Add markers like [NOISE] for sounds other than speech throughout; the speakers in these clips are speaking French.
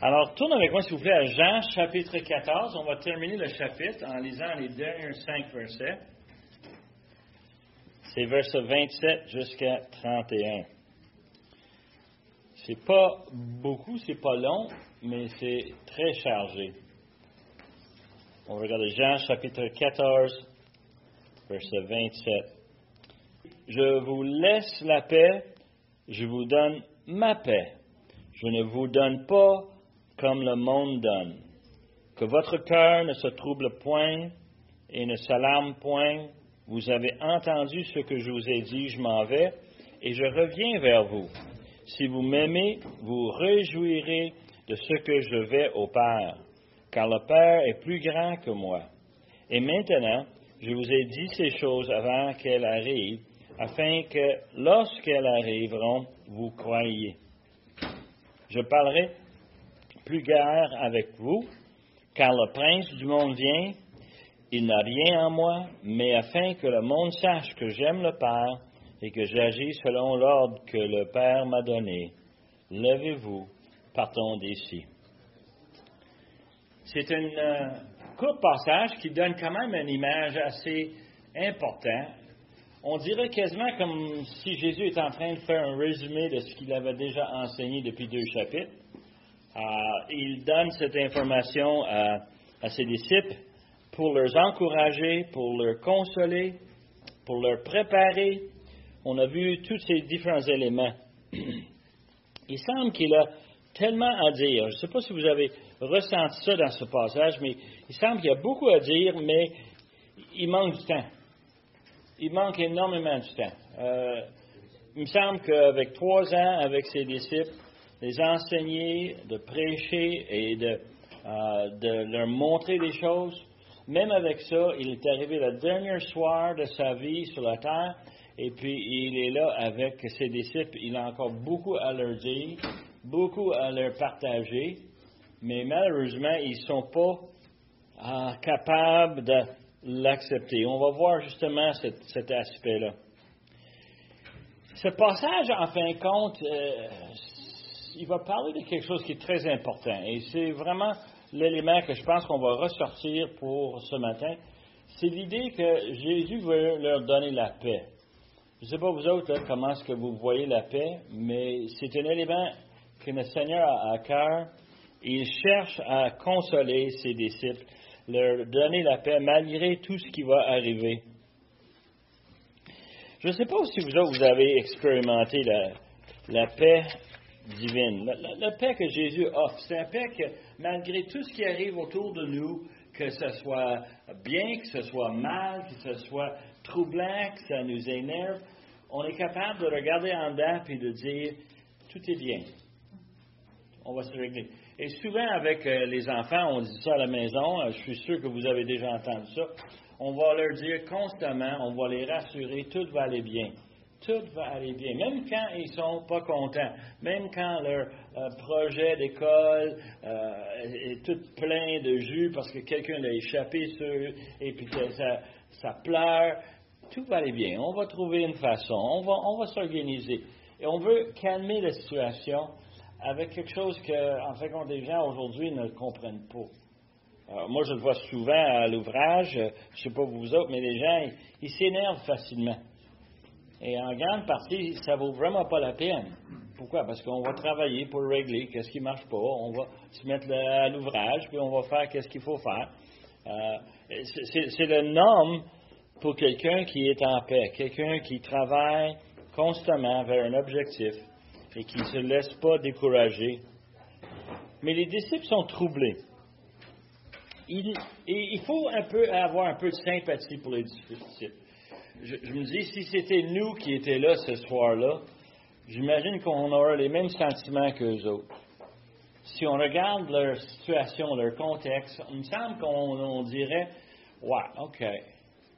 Alors, tourne avec moi, s'il vous plaît, à Jean, chapitre 14. On va terminer le chapitre en lisant les derniers cinq versets. C'est verset 27 jusqu'à 31. C'est pas beaucoup, c'est pas long, mais c'est très chargé. On regarde Jean, chapitre 14, verset 27. Je vous laisse la paix, je vous donne ma paix. Je ne vous donne pas comme le monde donne. Que votre cœur ne se trouble point et ne s'alarme point. Vous avez entendu ce que je vous ai dit, je m'en vais et je reviens vers vous. Si vous m'aimez, vous réjouirez de ce que je vais au Père, car le Père est plus grand que moi. Et maintenant, je vous ai dit ces choses avant qu'elles arrivent, afin que lorsqu'elles arriveront, vous croyiez. Je parlerai plus guère avec vous, car le prince du monde vient, il n'a rien en moi, mais afin que le monde sache que j'aime le Père et que j'agis selon l'ordre que le Père m'a donné. Levez-vous, partons d'ici. C'est un euh, court passage qui donne quand même une image assez importante. On dirait quasiment comme si Jésus est en train de faire un résumé de ce qu'il avait déjà enseigné depuis deux chapitres. Euh, il donne cette information à, ses disciples pour les encourager, pour leur consoler, pour leur préparer. On a vu tous ces différents éléments. [CLEARS THROAT] Il semble qu'il a tellement à dire. Je ne sais pas si vous avez ressenti ça dans ce passage, mais il semble qu'il y a beaucoup à dire, mais il manque du temps. Il manque énormément du temps. Euh, il me semble qu'avec trois ans, avec ses disciples, les enseigner, de prêcher et de, euh, de leur montrer des choses. Même avec ça, il est arrivé le dernier soir de sa vie sur la terre, et puis il est là avec ses disciples. Il a encore beaucoup à leur dire, beaucoup à leur partager, mais malheureusement, ils ne sont pas euh, capables de l'accepter. On va voir justement cet, aspect-là. Ce passage, en fin de compte, euh, il va parler de quelque chose qui est très important. Et c'est vraiment l'élément que je pense qu'on va ressortir pour ce matin. C'est l'idée que Jésus veut leur donner la paix. Je ne sais pas vous autres comment est-ce que vous voyez la paix, mais c'est un élément que le Seigneur a à cœur. Il cherche à consoler ses disciples, leur donner la paix malgré tout ce qui va arriver. Je ne sais pas si vous autres vous avez expérimenté la, la paix divine. La, paix que Jésus offre, c'est la paix que malgré tout ce qui arrive autour de nous, que ce soit bien, que ce soit mal, que ce soit troublant, que ça nous énerve, on est capable de regarder en dedans et de dire tout est bien. On va se régler. Et souvent, avec euh, les enfants, on dit ça à la maison, euh, je suis sûr que vous avez déjà entendu ça. On va leur dire constamment, on va les rassurer, tout va aller bien tout va aller bien. Même quand ils sont pas contents, même quand leur euh, projet d'école euh, est tout plein de jus parce que quelqu'un l'a échappé sur et puis ça, pleure, tout va aller bien. On va trouver une façon, on va, on va s'organiser. Et on veut calmer la situation avec quelque chose que, en fait, des gens aujourd'hui ne comprennent pas. Moi, je le vois souvent à l'ouvrage, je ne sais pas vous autres, mais les gens, ils s'énervent facilement. Et en grande partie, ça vaut vraiment pas la peine. Pourquoi? Parce qu'on va travailler pour régler qu'est-ce qui marche pas. On va se mettre à l'ouvrage, puis on va faire qu'est-ce qu'il faut faire. Euh, c'est le norme pour quelqu'un qui est en paix, quelqu'un qui travaille constamment vers un objectif et qui ne se laisse pas décourager. Mais les disciples sont troublés. il faut avoir un peu de sympathie pour les disciples je, me dis, si c'était nous qui étions là ce soir-là, j'imagine qu'on aurait les mêmes sentiments qu'eux autres. Si on regarde leur situation, leur contexte, il me semble qu'on dirait, ouais, OK.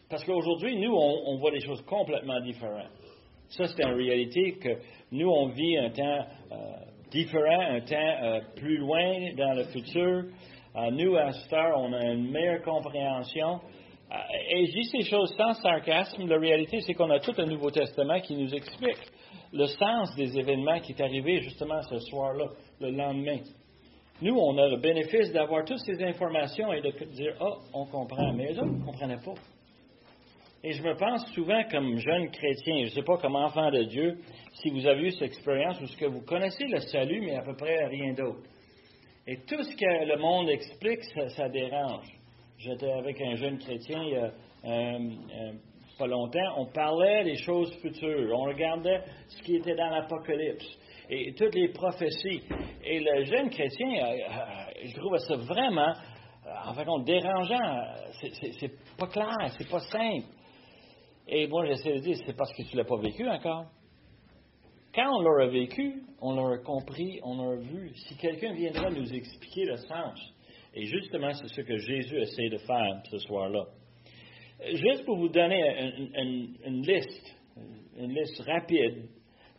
Parce qu'aujourd'hui, nous, on, voit des choses complètement différentes. Ça, c'est en réalité que nous, on vit un temps euh, différent, un temps euh, plus loin dans le futur. Nous, à Star, on a une meilleure compréhension. Euh, et je dis ces choses sans sarcasme. La réalité, c'est qu'on a tout un Nouveau Testament qui nous explique le sens des événements qui est arrivé justement ce soir-là, le lendemain. Nous, on a le bénéfice d'avoir toutes ces informations et de dire, ah, on comprend, mais eux autres ne comprenaient pas. Et je me pense souvent comme jeune chrétien, je ne sais pas comme enfant de Dieu, si vous avez eu cette expérience où ce que vous connaissez le salut, mais à peu près rien d'autre. Et tout ce que le monde explique, ça, dérange. J'étais avec un jeune chrétien il y a euh, euh, pas longtemps, on parlait des choses futures, on regardait ce qui était dans l'Apocalypse et toutes les prophéties. Et le jeune chrétien, euh, je trouve ça vraiment, en fait, dérangeant. C'est pas clair, c'est pas simple. Et moi, j'essaie de dire, c'est parce que tu ne l'as pas vécu encore. Quand on l'aura vécu, on l'aura compris, on l'aura vu. Si quelqu'un viendra nous expliquer le sens, et justement, c'est ce que Jésus essaie de faire ce soir-là. Juste pour vous donner une, liste, une liste rapide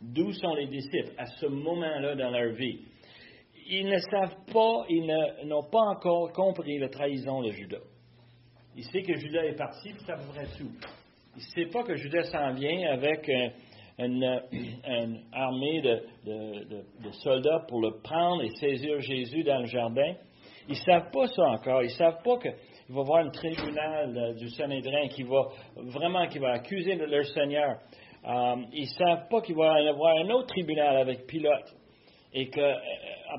d'où sont les disciples à ce moment-là dans leur vie. Ils ne savent pas, ils n'ont pas encore compris la trahison de Judas. Ils savent que Judas est parti, puis ça devrait tout. Il ne sait pas que Judas s'en vient avec une, armée de, soldats pour le prendre et saisir Jésus dans le jardin. Ils ne savent pas ça encore. Ils ne savent pas qu'il va y avoir un tribunal du Sanhédrin qui va vraiment qui va accuser leur Seigneur. Euh, ils ne savent pas qu'il va y avoir un autre tribunal avec Pilate et que euh,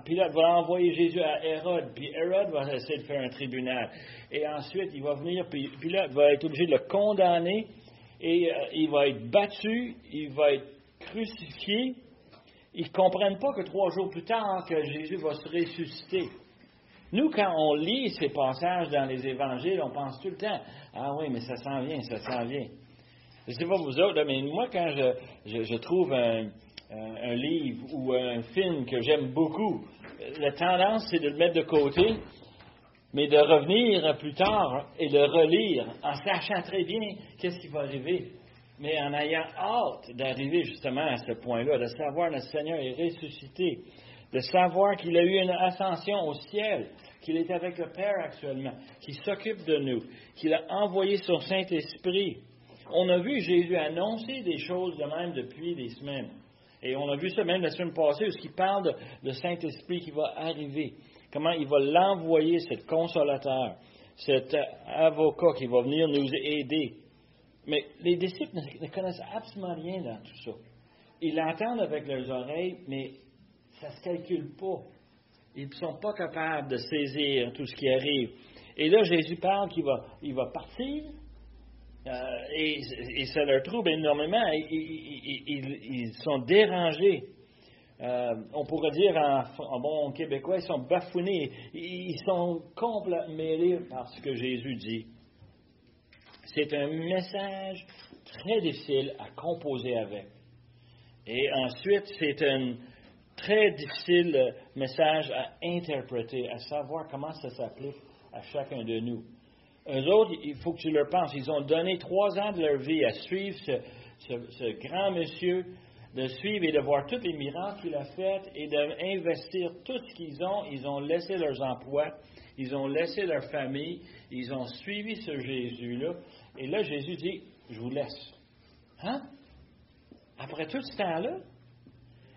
Pilate va envoyer Jésus à Hérode, puis Hérode va essayer de faire un tribunal. Et ensuite, il va venir, puis Pilate va être obligé de le condamner et euh, il va être battu, il va être crucifié. Ils ne comprennent pas que trois jours plus tard, que Jésus va se ressusciter. Nous, quand on lit ces passages dans les évangiles, on pense tout le temps, ah oui, mais ça s'en vient, ça s'en vient. Je ne sais pas vous autres, mais moi, quand je, trouve un, un, livre ou un film que j'aime beaucoup, la tendance, c'est de le mettre de côté mais de revenir plus tard et de relire en sachant très bien qu'est-ce qui va arriver, mais en ayant hâte d'arriver justement à ce point-là, de savoir que le Seigneur est ressuscité, de savoir qu'il a eu une ascension au ciel, qu'il est avec le Père actuellement, qu'il s'occupe de nous, qu'il a envoyé son Saint-Esprit. On a vu Jésus annoncer des choses de même depuis des semaines. Et on a vu ça même la semaine passée, où il parle de, Saint-Esprit qui va arriver comment il va l'envoyer, cet consolateur, cet avocat qui va venir nous aider. Mais les disciples ne connaissent absolument rien dans tout ça. Ils l'entendent avec leurs oreilles, mais ça ne se calcule pas. Ils ne sont pas capables de saisir tout ce qui arrive. Et là, Jésus parle qu'il va, partir, euh, et, ça leur trouble énormément. ils sont dérangés. Euh, on pourrait dire en, bon québécois, ils sont bafouinés, ils sont complètement mêlés par ce que Jésus dit. C'est un message très difficile à composer avec. Et ensuite, c'est un très difficile message à interpréter, à savoir comment ça s'applique à chacun de nous. Eux autres, il faut que tu leur penses, ils ont donné trois ans de leur vie à suivre ce grand monsieur de suivre et de voir tous les miracles qu'il a faits et d'investir tout ce qu'ils ont. Ils ont laissé leurs emplois, ils ont laissé leur famille, ils ont suivi ce Jésus-là. Et là, Jésus dit, je vous laisse. Hein? Après tout ce temps-là?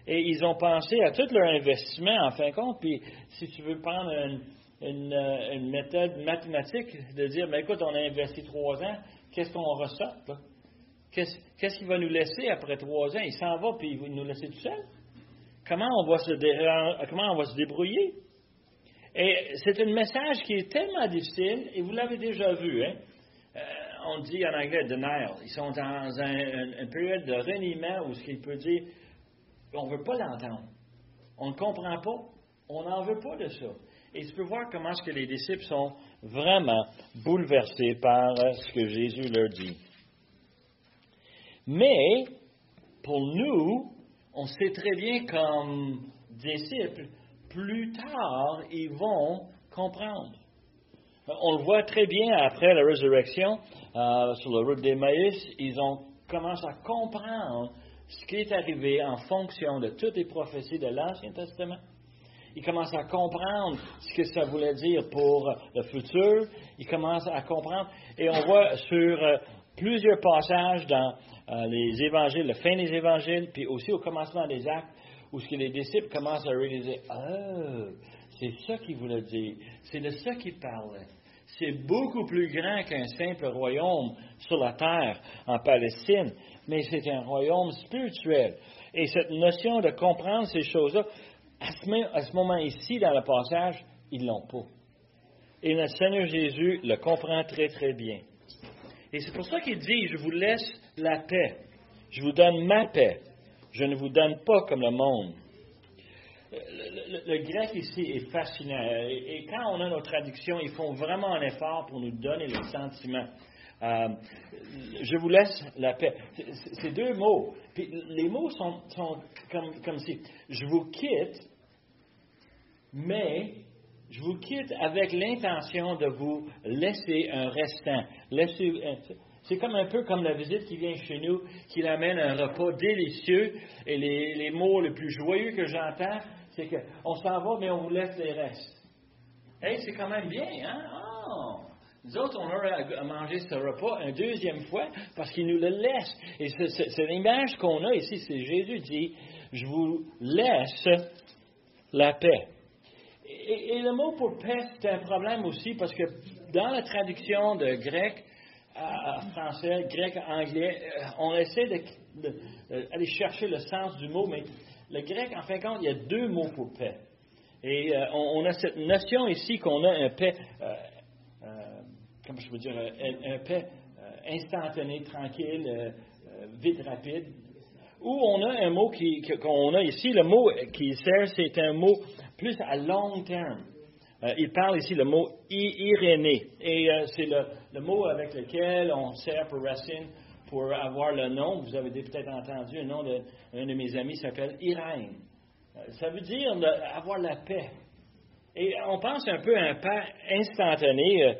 Et ils ont pensé à tout leur investissement, en fin de compte, puis si tu veux prendre une, euh, méthode mathématique, de dire, mais écoute, on a investi trois ans, qu'est-ce qu'on ressort? Qu'est-ce qu'il va nous laisser après trois ans? Il s'en va puis il va nous laisser tout seul? Comment on va se, comment on va se débrouiller? Et c'est un message qui est tellement difficile, et vous l'avez déjà vu, hein? Euh, on dit en anglais denial. Ils sont dans une période de reniement où ce qu'il peut dire, on ne veut pas l'entendre. On ne comprend pas. On n'en veut pas de ça. Et tu peux voir comment est-ce que les disciples sont vraiment bouleversés par ce que Jésus leur dit. Mais, pour nous, on sait très bien comme disciples, plus tard, ils vont comprendre. On le voit très bien après la résurrection, euh, sur la route d'Emmaüs, ils ont commencé à comprendre ce qui est arrivé en fonction de toutes les prophéties de l'Ancien Testament. Ils commencent à comprendre ce que ça voulait dire pour le futur. Ils commencent à comprendre. Et on voit sur euh, plusieurs passages dans euh, les évangiles, la fin des évangiles, puis aussi au commencement des actes, où ce que les disciples commencent à réaliser, ah, C'est ça qu'il voulait dire. C'est de ça qu'il parlait. C'est beaucoup plus grand qu'un simple royaume sur la terre en Palestine, mais c'est un royaume spirituel. Et cette notion de comprendre ces choses-là, à ce, moment ici, dans le passage, ils l'ont pas. Et notre Seigneur Jésus le comprend très, très bien. Et c'est pour ça qu'il dit, je vous laisse la paix. Je vous donne ma paix. Je ne vous donne pas comme le monde. Le, grec ici est fascinant. Et, quand on a nos traductions, ils font vraiment un effort pour nous donner le sentiment. Euh, je vous laisse la paix. C'est deux mots. les mots sont, comme, comme si je vous quitte, mais je vous quitte avec l'intention de vous laisser un restant. c'est comme un peu comme la visite qui vient chez nous, qui amène un repas délicieux. Et les, mots les plus joyeux que j'entends, c'est qu'on s'en va, mais on vous laisse les restes. Hey, c'est quand même bien, hein? Oh! Nous autres, on aurait à manger ce repas une deuxième fois parce qu'il nous le laisse. Et c'est l'image qu'on a ici, c'est Jésus dit, je vous laisse la paix. Et, le mot pour paix, c'est un problème aussi parce que dans la traduction de grec à, français, grec à anglais, euh, on essaie d'aller chercher le sens du mot, mais le grec, en fin de compte, il y a deux mots pour paix. Et euh, on, a cette notion ici qu'on a un paix, euh, comment je peux dire, un, paix instantané, tranquille, vite, rapide. Ou on a un mot qu'on a ici, le mot qui sert, c'est un mot plus à long terme. Euh, il parle ici le mot irénée. Et euh, c'est le, mot avec lequel on sert pour Racine pour avoir le nom. Vous avez peut-être entendu le nom d'un de, mes amis s'appelle Irène. Euh, ça veut dire avoir la paix. Et on pense un peu à un paix instantané.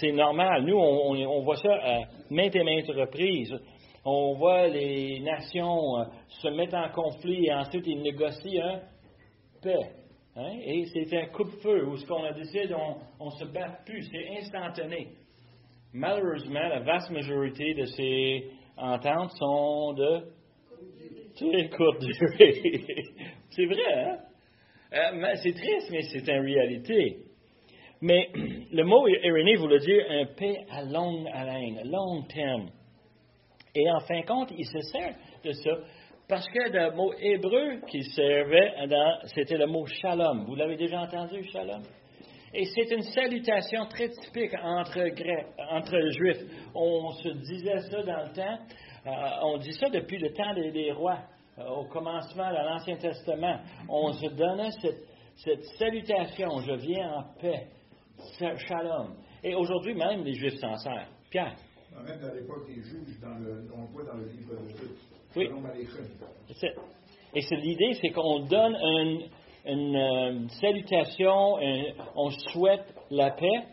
C'est normal. Nous, on, voit ça à maintes et maintes reprises. On voit les nations se mettre en conflit et ensuite ils négocient un paix. Hein? Et c'est un coup-de-feu où ce qu'on a décidé, on ne se bat plus, c'est instantané. Malheureusement, la vaste majorité de ces ententes sont de très courte [LAUGHS] durée. c'est vrai, hein? Euh, c'est triste, mais c'est une réalité. Mais [CLEARS THROAT] le mot irénée voulait dire un paix à longue haleine, à long terme. Et en fin de compte, il se sert de ça parce que le mot hébreu qui servait, c'était le mot shalom. Vous l'avez déjà entendu, shalom? Et c'est une salutation très typique entre, Grecs, entre Juifs. On se disait ça dans le temps. Euh, on dit ça depuis le temps des, rois, euh, au commencement de l'Ancien Testament. On se donnait cette, salutation, je viens en paix, shalom. Et aujourd'hui même, les Juifs s'en servent. Pierre. Même à l'époque des juges, on voit dans le livre de oui. Et c'est l'idée, c'est qu'on donne une, euh, salutation, on souhaite la paix,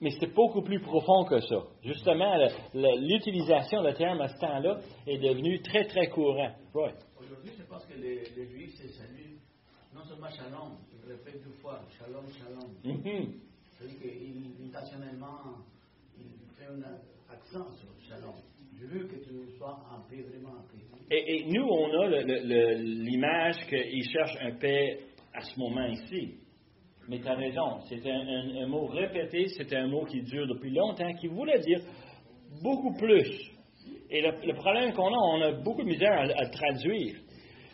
mais c'est beaucoup plus profond que ça. Justement, l'utilisation de terme à ce temps-là est devenue très, très courant. Aujourd'hui, je pense que les, Juifs se saluent non seulement shalom, ils répètent deux fois shalom, shalom. Mm-hmm. Ils font un accent sur shalom. Je veux que tu sois en paix, vraiment en paix. Et, nous, on a l'image qu'il cherche un paix à ce moment ici. Mais tu as raison, c'est un, mot répété, c'est un mot qui dure depuis longtemps, qui voulait dire beaucoup plus. Et le, problème qu'on a, on a beaucoup de misère à, le traduire.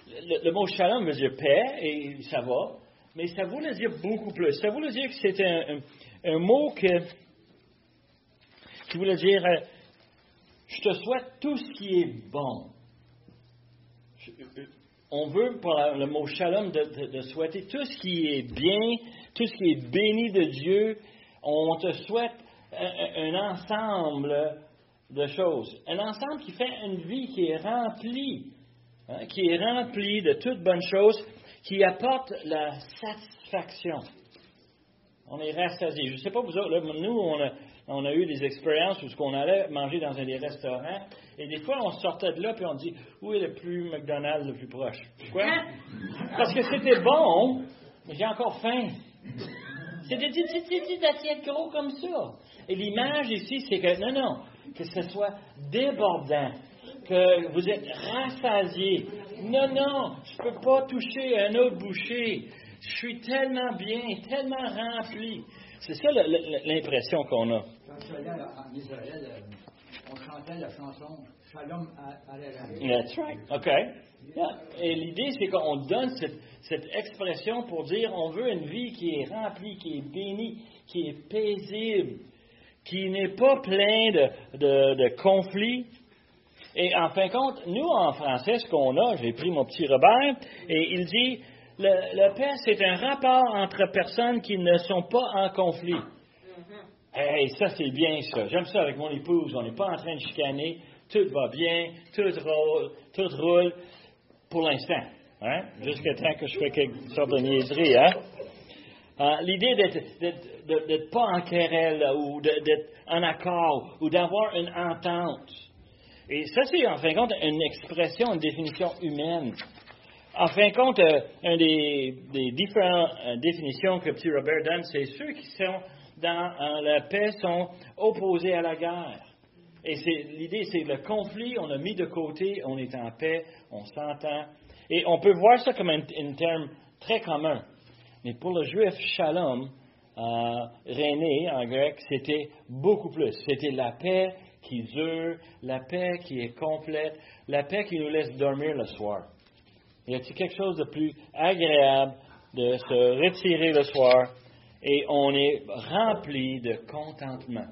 Le, mot shalom veut dire paix, et ça va, mais ça voulait dire beaucoup plus. Ça voulait dire que c'était un, mot qui voulait dire euh, je te souhaite tout ce qui est bon. On veut, pour le mot shalom, de, souhaiter tout ce qui est bien, tout ce qui est béni de Dieu. On te souhaite un, ensemble de choses. Un ensemble qui fait une vie qui est remplie, hein, qui est remplie de toutes bonnes choses, qui apporte la satisfaction. On est rassasié. Je ne sais pas vous autres, nous, on a, on a eu des expériences où on allait manger dans un des restaurants, et des fois, on sortait de là, puis on dit, où est le plus McDonald's le plus proche? Pourquoi? [LAUGHS] Parce que c'était bon, mais j'ai encore faim. C'est des petites assiettes gros comme ça. Et l'image ici, c'est que, non, non, que ce soit débordant, que vous êtes rassasié. Non, non, je ne peux pas toucher un autre boucher. Je suis tellement bien, tellement rempli. C'est ça l'impression qu'on a. Quand je suis allé en Israël, euh, on chantait la chanson Shalom Aleichem. That's right. OK. Yeah. Et l'idée, c'est qu'on donne cette, cette expression pour dire on veut une vie qui est remplie, qui est bénie, qui est paisible, qui n'est pas plein de, de- de conflits. Et en fin de compte, nous, en français, ce qu'on a, j'ai pris mon petit Robert, et il dit le, le paix, c'est un rapport entre personnes qui ne sont pas en conflit. Hey, ça c'est bien ça. J'aime ça avec mon épouse. On n'est pas en train de chicaner. Tout va bien, tout roule, tout roule pour l'instant. Hein? Jusqu'à temps que je fais quelque sorte de niaiserie. Hein? Euh, L'idée d'être- d'être de- d'être pas en querelle ou d'être en accord ou d'avoir une entente. Et ça, c'est en fin de compte une expression, une définition humaine. En fin de compte, euh, une des, différentes euh, définitions que Petit Robert donne, c'est ceux qui sont dans la paix sont opposés à la guerre. Et l'idée, c'est le conflit, on a mis de côté, on est en paix, on s'entend. Et on peut voir ça comme un, un terme très commun. Mais pour le juif, shalom, euh, René en grec, c'était beaucoup plus. C'était la paix qui dure, la paix qui est complète, la paix qui nous laisse dormir le soir. Y a-t-il quelque chose de plus agréable de se retirer le soir et on est rempli de contentement?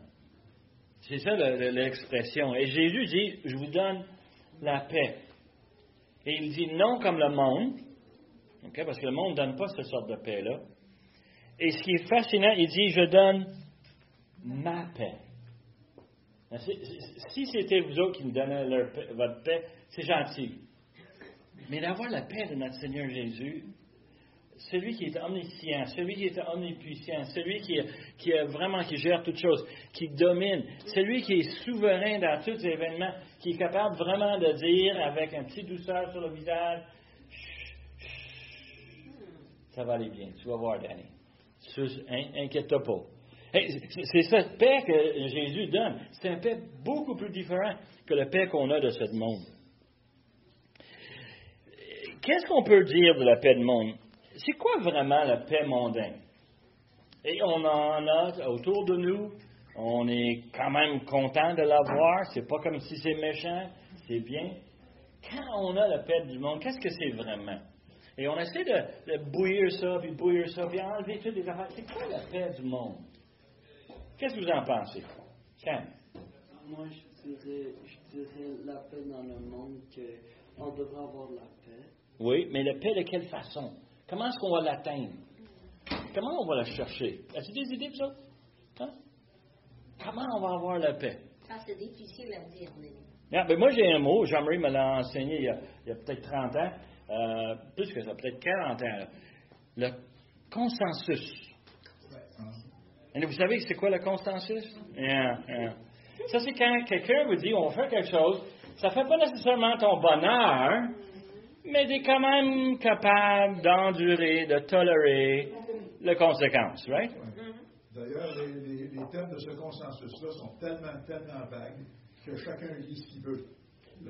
C'est ça le- le- l'expression. Et Jésus dit, je vous donne la paix. Et il dit non comme le monde, parce que le monde ne donne pas cette sorte de paix-là. Et ce qui est fascinant, il dit, je donne ma paix. C'est- Si c'était vous autres qui me donnez votre paix, c'est gentil. Mais d'avoir la paix de notre Seigneur Jésus, celui qui est omniscient, celui qui est omnipuissant, celui qui, vraiment qui gère toutes choses, qui domine, celui qui est souverain dans tous les événements, qui est capable vraiment de dire avec un petit douceur sur le visage, ça va aller bien, tu vas voir, Danny. Inquiète-toi pas. Hey, c'est- cette paix que Jésus donne. C'est une paix beaucoup plus différente que la paix qu'on a de ce monde. Qu'est-ce qu'on peut dire de la paix du monde? C'est quoi vraiment la paix mondaine? Et on en a autour de nous. On est quand même content de l'avoir. C'est pas comme si c'est méchant. C'est bien. Quand on a la paix du monde, qu'est-ce que c'est vraiment? Et on essaie de, de bouillir ça, puis bouillir ça, puis enlever toutes les affaires. C'est quoi la paix du monde? Qu'est-ce que vous en pensez? Cam? Moi, je dirais, je dirais la paix dans le monde, qu'on devrait avoir la paix. Oui, mais la paix de quelle façon? Comment est-ce qu'on va l'atteindre? Comment on va la chercher? As-tu des idées pour ça? Hein? Comment on va avoir la paix? Ça, c'est difficile à dire, mais Ah, ben moi, j'ai un mot, Jean-Marie me l'a enseigné il y a, peut-être 30 ans, euh, plus que ça, peut-être 40 ans. là. Le consensus. Et vous savez c'est quoi le consensus? Yeah, yeah. Ça, c'est quand quelqu'un vous dit on faire quelque chose, ça ne fait pas nécessairement ton bonheur, mais tu es quand même capable d'endurer, de tolérer les conséquences, right? D'ailleurs, les, les- les thèmes de ce consensus-là sont tellement, tellement vagues que chacun lit ce qu'il veut.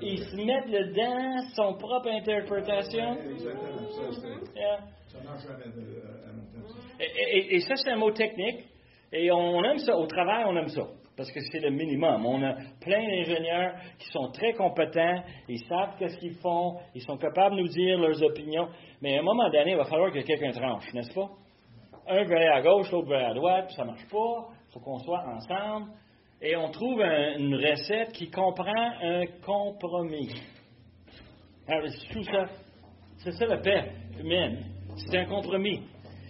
Ils se mettent dedans son propre interprétation. Exactement. Ça, Yeah. ça marche jamais de- à. Et, et- et ça, c'est un mot technique. Et on aime ça. Au travail, on aime ça. Parce que c'est le minimum. On a plein d'ingénieurs qui sont très compétents. Ils savent qu'est-ce qu'ils font. Ils sont capables de nous dire leurs opinions. Mais à un moment donné, il va falloir que quelqu'un tranche, n'est-ce pas? Un veut aller à gauche, l'autre veut à droite, puis ça ne marche pas. Il faut qu'on soit ensemble. Et on trouve un- une recette qui comprend un compromis. Alors, tout ça. C'est ça la paix humaine. C'est un compromis.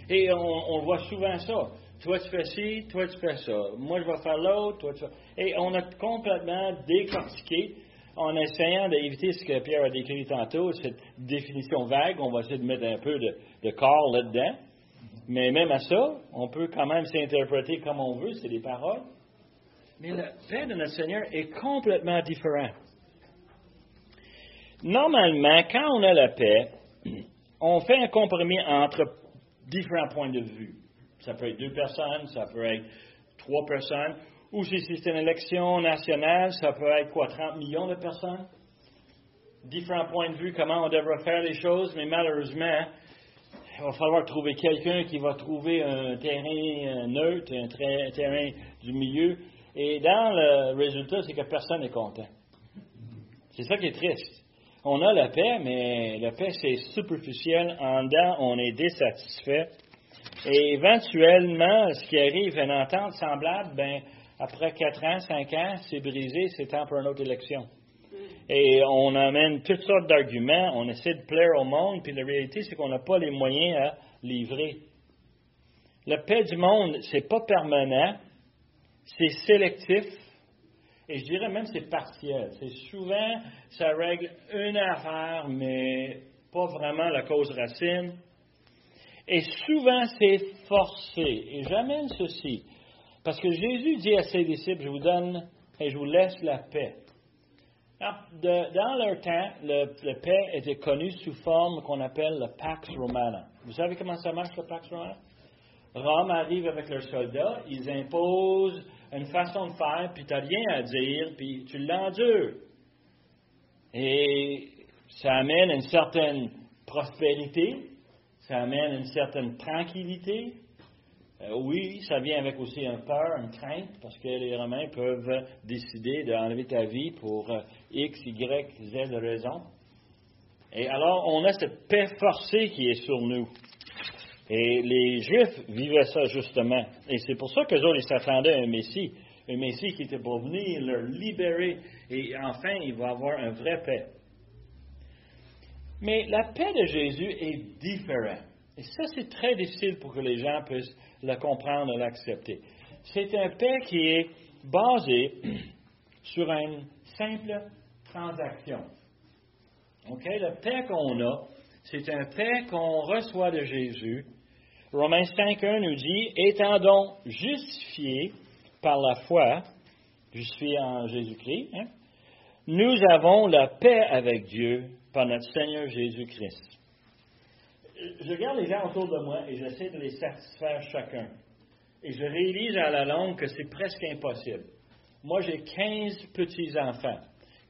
Et on, on voit souvent ça. Toi, tu fais ci, toi, tu fais ça. Moi, je vais faire l'autre, toi, tu fais... Et on a complètement décortiqué en essayant d'éviter ce que Pierre a décrit tantôt, cette définition vague. On va essayer de mettre un peu de, de corps là-dedans. Mais même à ça, on peut quand même s'interpréter comme on veut, c'est des paroles. Mais la paix de notre Seigneur est complètement différente. Normalement, quand on a la paix, [CLEARS THROAT] on fait un compromis entre différents points de vue. Ça peut être deux personnes, ça peut être trois personnes, ou si c'est une élection nationale, ça peut être quoi, 30 millions de personnes? Différents points de vue, comment on devrait faire les choses, mais malheureusement, il va falloir trouver quelqu'un qui va trouver un terrain euh, neutre, un, terrain du milieu. Et dans le résultat, c'est que personne n'est content. C'est ça qui est triste. On a la paix, mais la paix, c'est superficiel. En dedans, on est désatisfait. Et éventuellement, ce qui arrive, une entente semblable, ben, après 4 ans, 5 ans, c'est brisé, c'est temps pour une autre élection. Et on amène toutes sortes d'arguments, on essaie de plaire au monde, puis la réalité, c'est qu'on n'a pas les moyens à livrer. La paix du monde, c'est pas permanent, c'est sélectif, et je dirais même c'est partiel. C'est souvent, ça règle une affaire, mais pas vraiment la cause racine. Et souvent, c'est forcé. Et j'amène ceci. Parce que Jésus dit à ses disciples, je vous donne et je vous laisse la paix. Dans leur temps, le paix était connu sous forme qu'on appelle le Pax Romana. Vous savez comment ça marche, le Pax Romana? Rome arrive avec leurs soldats, ils imposent une façon de faire, puis tu n'as rien à dire, puis tu l'endures. Et ça amène une certaine prospérité, ça amène une certaine tranquillité. Euh, oui, ça vient avec aussi un peur, une crainte, parce que les Romains peuvent décider d'enlever ta vie pour euh, X, Y, Z raisons. Et alors, on a cette paix forcée qui est sur nous. Et les Juifs vivaient ça justement. Et c'est pour ça que autres, ils s'attendaient à un Messie. Un Messie qui était pour venir leur libérer. Et enfin, il va avoir un vrai paix. Mais la paix de Jésus est différente. Et ça, c'est très difficile pour que les gens puissent le comprendre et l'accepter. C'est un paix qui est basé [CLEARS THROAT] sur une simple transaction. OK? La paix qu'on a, c'est un paix qu'on reçoit de Jésus. Romains 5.1 nous dit, étant donc justifiés par la foi, justifiés en Jésus-Christ, hein, nous avons la paix avec Dieu par notre Seigneur Jésus-Christ. Je regarde les gens autour de moi et j'essaie de les satisfaire chacun. Et je réalise à la longue que c'est presque impossible. Moi, j'ai 15 petits-enfants.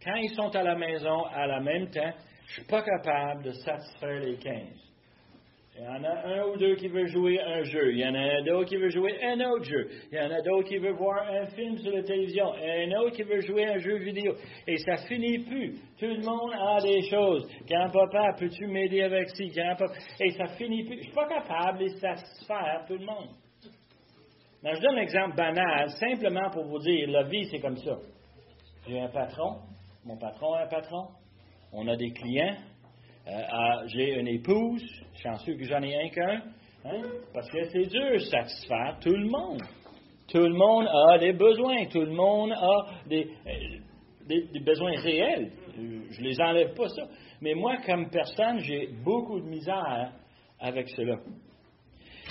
Quand ils sont à la maison à la même temps, je ne suis pas capable de satisfaire les 15. Il y en a un ou deux qui veut jouer un jeu. Il y en a d'autres qui veut jouer un autre jeu. Il y en a d'autres qui veulent voir un film sur la télévision. Un autre qui veut jouer un jeu vidéo. Et ça finit plus. Tout le monde a des choses. Grand-papa, peux-tu m'aider avec ci? Grand-papa. Et ça finit plus. Je ne suis pas capable de satisfaire tout le monde. Mais je donne un exemple banal, simplement pour vous dire, la vie, c'est comme ça. J'ai un patron. Mon patron a un patron. On a des clients. Euh, ah, j'ai une épouse, chanceux que j'en ai un qu'un, hein, parce que c'est dur de satisfaire tout le monde. Tout le monde a des besoins, tout le monde a des, euh, besoins réels. Je ne les enlève pas ça. Mais moi, comme personne, j'ai beaucoup de misère avec cela.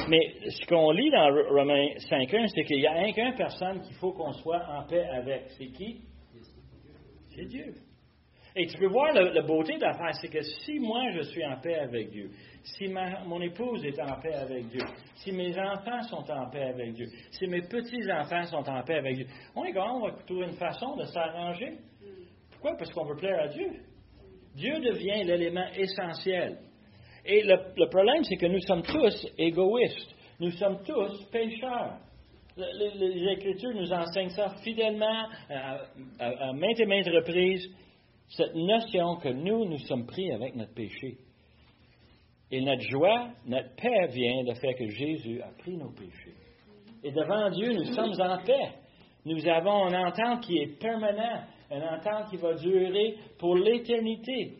Mais ce qu'on lit dans Romains 5.1, c'est qu'il y a un qu'un personne qu'il faut qu'on soit en paix avec. C'est qui? C'est Dieu. Et tu peux voir la, beauté de l'affaire, c'est que si moi je suis en paix avec Dieu, si ma- mon épouse est en paix avec Dieu, si mes enfants sont en paix avec Dieu, si mes petits-enfants sont en paix avec Dieu, on est quand on va trouver une façon de s'arranger. Pourquoi? Parce qu'on veut plaire à Dieu. Dieu devient l'élément essentiel. Et le, problème, c'est que nous sommes tous égoïstes. Nous sommes tous pécheurs. Le- le- Les Écritures nous enseignent ça fidèlement à- à maintes et maintes reprises, cette notion que nous, nous sommes pris avec notre péché. Et notre joie, notre paix vient du fait que Jésus a pris nos péchés. Et devant Dieu, nous sommes en paix. Nous avons une entente qui est permanente, une entente qui va durer pour l'éternité.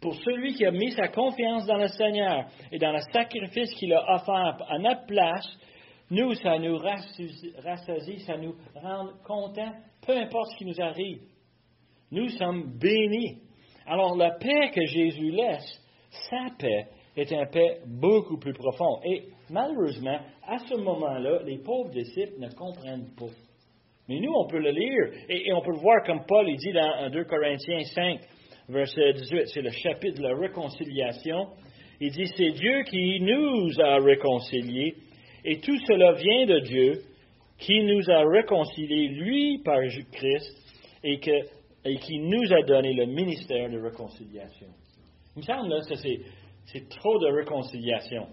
Pour celui qui a mis sa confiance dans le Seigneur et dans le sacrifice qu'il a offert à notre place, nous, ça nous rassasie, ça nous rend contents, peu importe ce qui nous arrive. Nous sommes bénis. Alors la paix que Jésus laisse, sa paix, est une paix beaucoup plus profonde. Et malheureusement, à ce moment-là, les pauvres disciples ne comprennent pas. Mais nous, on peut le lire et, on peut le voir comme Paul il dit dans 2 Corinthiens 5, verset 18, c'est le chapitre de la réconciliation. Il dit, c'est Dieu qui nous a réconciliés et tout cela vient de Dieu qui nous a réconciliés, lui, par Christ, et, que, et qui nous a donné le ministère de réconciliation. Il me semble que c'est, c'est trop de réconciliation.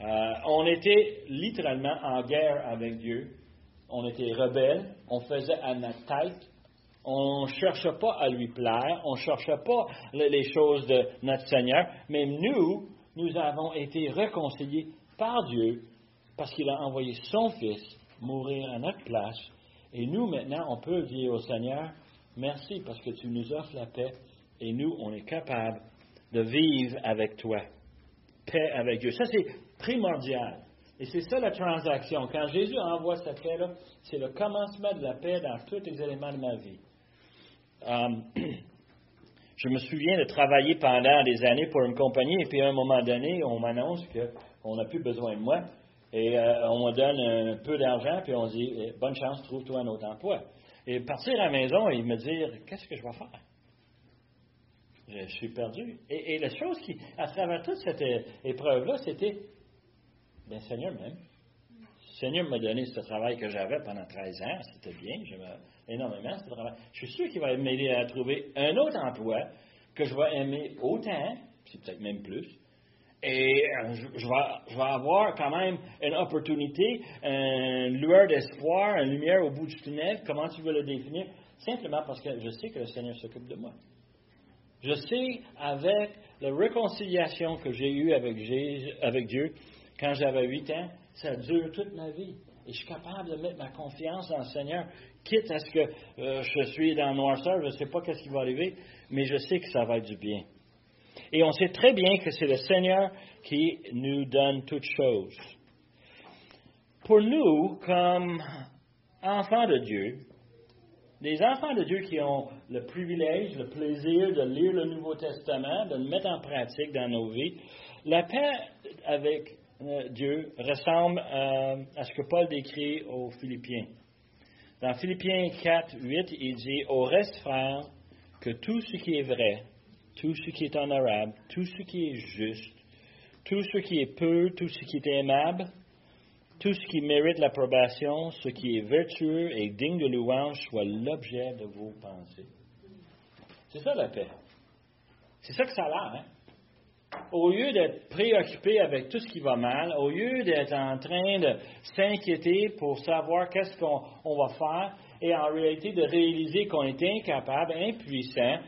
Euh, on était littéralement en guerre avec Dieu. On était rebelles. On faisait à notre tête. On ne cherchait pas à lui plaire. On ne cherchait pas les choses de notre Seigneur. Mais nous, nous avons été réconciliés par Dieu parce qu'il a envoyé son Fils mourir à notre place. Et nous, maintenant, on peut dire au Seigneur, merci parce que tu nous offres la paix et nous, on est capable de vivre avec toi. Paix avec Dieu. Ça, c'est primordial. Et c'est ça la transaction. Quand Jésus envoie cette paix-là, c'est le commencement de la paix dans tous les éléments de ma vie. Um, [CLEARS THROAT] je me souviens de travailler pendant des années pour une compagnie, et puis à un moment donné, on m'annonce qu'on n'a plus besoin de moi, et euh, on me donne un peu d'argent, puis on dit eh, Bonne chance, trouve-toi un autre emploi. Et partir à la maison et me dire Qu'est-ce que je vais faire? Je, suis perdu. Et, la chose qui, à travers toute cette épreuve-là, c'était Bien, Seigneur même. Seigneur m'a donné ce travail que j'avais pendant 13 ans, c'était bien, j'aimais énormément ce travail. Je suis sûr qu'il va m'aider à trouver un autre emploi que je vais aimer autant, c'est peut-être même plus, et euh, je, vais, avoir quand même une opportunité, une lueur d'espoir, une lumière au bout du tunnel. Comment tu veux le définir? Simplement parce que je sais que le Seigneur s'occupe de moi. Je sais, avec la réconciliation que j'ai eue avec, avec Dieu quand j'avais huit ans, ça dure toute ma vie. Et je suis capable de mettre ma confiance dans le Seigneur, quitte à ce que euh, je suis dans le noirceur, je ne sais pas qu'est-ce qui va arriver, mais je sais que ça va être du bien. Et on sait très bien que c'est le Seigneur qui nous donne toutes choses. Pour nous, comme enfants de Dieu, des enfants de Dieu qui ont le privilège, le plaisir de lire le Nouveau Testament, de le mettre en pratique dans nos vies, la paix avec euh, Dieu ressemble euh, à ce que Paul décrit aux Philippiens. Dans Philippiens 4, 8, il dit Au reste, frère, que tout ce qui est vrai, tout ce qui est honorable, tout ce qui est juste, tout ce qui est peu, tout ce qui est aimable, tout ce qui mérite l'approbation, ce qui est vertueux et digne de louange soit l'objet de vos pensées. C'est ça la paix. C'est ça que ça a l'air. Hein? Au lieu d'être préoccupé avec tout ce qui va mal, au lieu d'être en train de s'inquiéter pour savoir qu'est-ce qu'on va faire, et en réalité de réaliser qu'on est incapable, impuissant,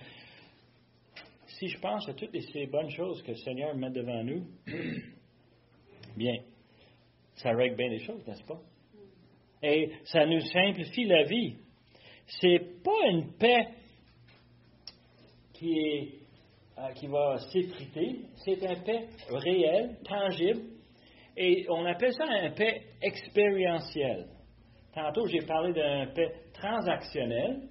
si je pense à toutes ces bonnes choses que le Seigneur met devant nous, [CLEARS THROAT] bien, ça règle bien les choses, n'est-ce pas? Et ça nous simplifie la vie. C'est pas une paix qui, est, euh, qui va s'effriter, c'est une paix réelle, tangible, et on appelle ça un paix expérientiel. Tantôt, j'ai parlé d'un paix transactionnel,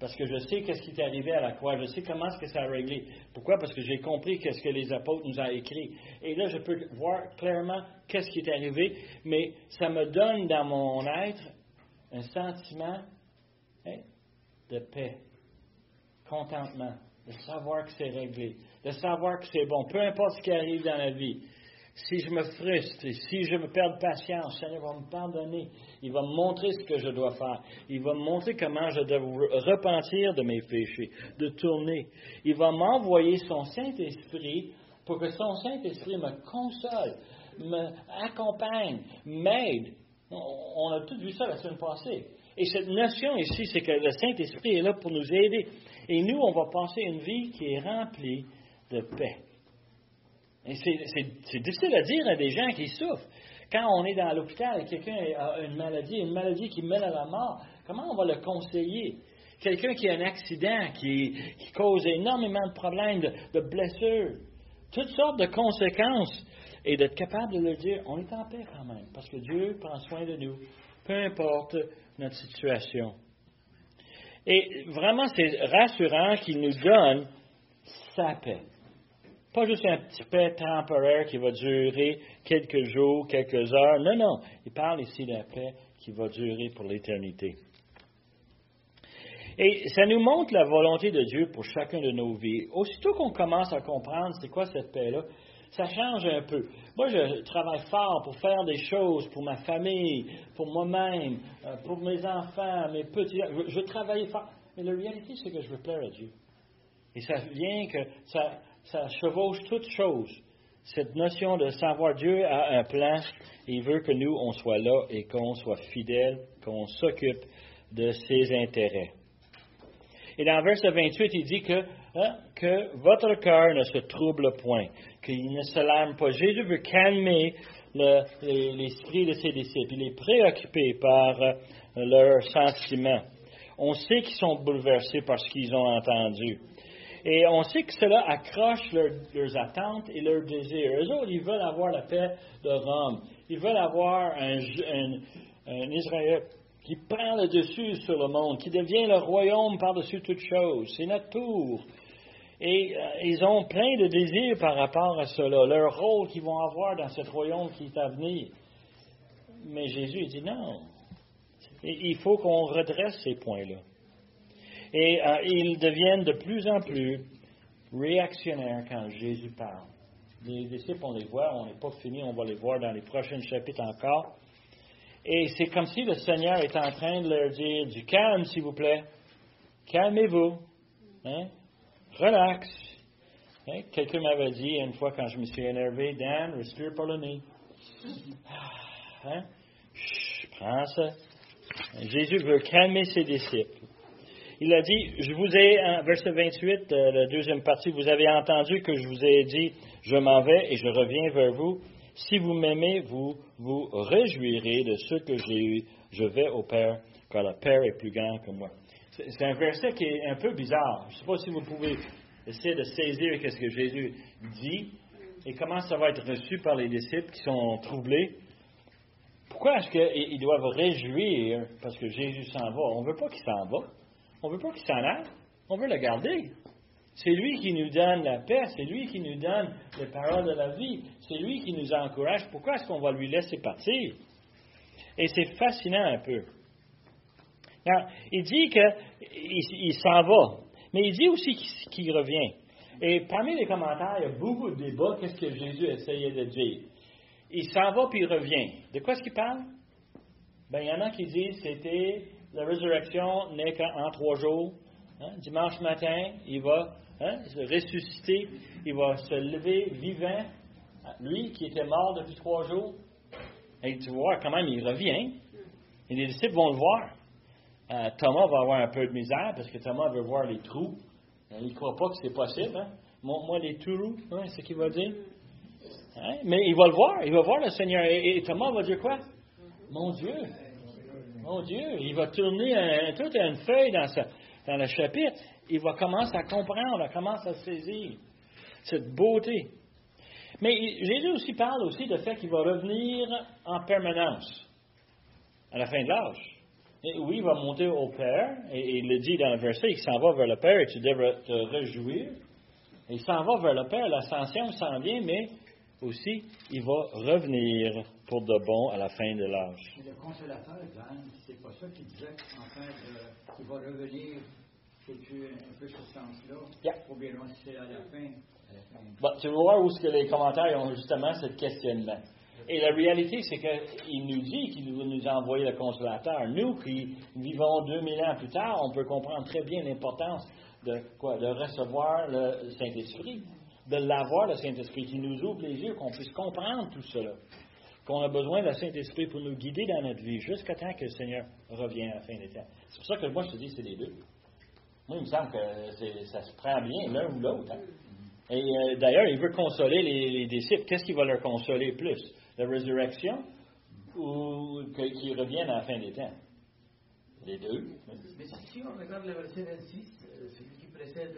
parce que je sais qu'est-ce qui est arrivé à la croix, je sais comment est-ce que ça a réglé. Pourquoi? Parce que j'ai compris qu'est-ce que les apôtres nous ont écrit. Et là, je peux voir clairement qu'est-ce qui est arrivé, mais ça me donne dans mon être un sentiment hein, de paix, contentement, de savoir que c'est réglé, de savoir que c'est bon, peu importe ce qui arrive dans la vie si je me frustre, si je me perds de patience, Seigneur va me pardonner. Il va me montrer ce que je dois faire. Il va me montrer comment je dois repentir de mes péchés, de tourner. Il va m'envoyer son Saint-Esprit pour que son Saint-Esprit me console, m'accompagne, m'aide. On a tout vu ça la semaine passée. Et cette notion ici, c'est que le Saint-Esprit est là pour nous aider. Et nous, on va passer une vie qui est remplie de paix. C'est difficile à dire à des gens qui souffrent. Quand on est dans l'hôpital et quelqu'un a une maladie, une maladie qui mène à la mort, comment on va le conseiller? Quelqu'un qui a un accident, qui, cause énormément de problèmes, de, blessures, toutes sortes de conséquences, et d'être capable de leur dire, on est en paix quand même, parce que Dieu prend soin de nous, peu importe notre situation. Et vraiment, c'est rassurant qu'il nous donne sa paix. Pas juste un petit paix temporaire qui va durer quelques jours, quelques heures. Non, non. Il parle ici d'un paix qui va durer pour l'éternité. Et ça nous montre la volonté de Dieu pour chacun de nos vies. Aussitôt qu'on commence à comprendre c'est quoi cette paix-là, ça change un peu. Moi, je travaille fort pour faire des choses pour ma famille, pour moi-même, euh, pour mes enfants, mes petits. Je, je travaille fort. Mais la réalité, c'est que je veux plaire à Dieu. Et ça vient que ça, ça chevauche toutes choses. cette notion de savoir Dieu a un plan, il veut que nous, on soit là et qu'on soit fidèles, qu'on s'occupe de ses intérêts. Et dans le verset 28, il dit que, hein, que votre cœur ne se trouble point, qu'il ne se larme pas. Jésus veut calmer l'esprit de ses disciples. Il est préoccupé par euh, leurs sentiments. On sait qu'ils sont bouleversés par ce qu'ils ont entendu. Et on sait que cela accroche leurs attentes et leurs désirs. Eux autres, ils veulent avoir la paix de Rome. Ils veulent avoir un, Israël qui prend le dessus sur le monde, qui devient le royaume par-dessus toute chose. C'est notre tour. Et euh, ils ont plein de désirs par rapport à cela, leur rôle qu'ils vont avoir dans ce royaume qui est à venir. Mais Jésus dit non. Il faut qu'on redresse ces points-là. Et euh, ils deviennent de plus en plus réactionnaires quand Jésus parle. Les disciples, on les voit, on n'est pas fini, on va les voir dans les prochains chapitres encore. Et c'est comme si le Seigneur est en train de leur dire du calme, s'il vous plaît. Calmez-vous. Hein? Relax. Hein? Quelqu'un m'avait dit une fois quand je me suis énervé, Dan, respire par le nez. Ah, hein? prends ça. Jésus veut calmer ses disciples. Il a dit, je vous ai, verset 28, euh, la deuxième partie, vous avez entendu que je vous ai dit, je m'en vais et je reviens vers vous. Si vous m'aimez, vous vous réjouirez de ce que j'ai eu. Je vais au Père, car le Père est plus grand que moi. C'est un verset qui est un peu bizarre. Je ne sais pas si vous pouvez essayer de saisir ce que Jésus dit et comment ça va être reçu par les disciples qui sont troublés. Pourquoi est-ce qu'ils doivent réjouir parce que Jésus s'en va? On ne veut pas qu'il s'en va. On ne veut pas qu'il s'en aille. On veut le garder. C'est lui qui nous donne la paix, c'est lui qui nous donne les paroles de la vie, c'est lui qui nous encourage. Pourquoi est-ce qu'on va lui laisser partir? Et c'est fascinant un peu. il dit qu'il il, s'en va, mais il dit aussi qu'il revient. Et parmi les commentaires, il y a beaucoup de débats. Qu'est-ce que Jésus essayait de dire? Il s'en va puis il revient. De quoi est-ce qu'il parle? Ben, il y en a qui disent c'était la résurrection n'est qu'en trois jours. Hein? Dimanche matin, il va hein, se ressusciter, il va se lever vivant, lui qui était mort depuis trois jours. Et tu vois, quand même, il revient. Et les disciples vont le voir. Euh, Thomas va avoir un peu de misère parce que Thomas veut voir les trous. Euh, il ne croit pas que c'est possible. Hein? Montre-moi les trous, hein, c'est ce qu'il va dire. Mais il va le voir, il va voir le Seigneur. Et, Thomas va dire quoi? Mon Dieu, mon Dieu, il va tourner toute une feuille dans dans le chapitre, il va commencer à comprendre, il commence à saisir cette beauté. Mais Jésus aussi parle aussi du fait qu'il va revenir en permanence à la fin de l'âge. oui, il va monter au Père, et, il le dit dans le verset, il s'en va vers le Père et tu devrais te réjouir. il s'en va vers le Père, l'ascension s'en vient, mais aussi, il va revenir pour de bon à la fin de l'âge. Le consolateur, c'est pas ça qu'il disait, en fait, qu'il va revenir un peu ce sens-là. Yeah. Ou bien c'est à la fin. Bon, tu vas voir où ce que les commentaires ont justement ce questionnement. Et la réalité, c'est qu'il nous dit qu'il va nous envoyer le consolateur. Nous qui vivons 2000 ans plus tard, on peut comprendre très bien l'importance de quoi? De recevoir le Saint-Esprit de l'avoir, le Saint-Esprit, qui nous ouvre les yeux, qu'on puisse comprendre tout cela. Qu'on a besoin du Saint-Esprit pour nous guider dans notre vie, jusqu'à temps que le Seigneur revienne à la fin des temps. C'est pour ça que moi, je te dis, c'est les deux. Moi, il me semble que ça se prend bien l'un ou l'autre. Hein. Et euh, d'ailleurs, il veut consoler les, disciples. Qu'est-ce qui va leur consoler plus? La résurrection ou qu'ils reviennent à la fin des temps? Les deux. Mais si on regarde le verset 26, euh, celui qui précède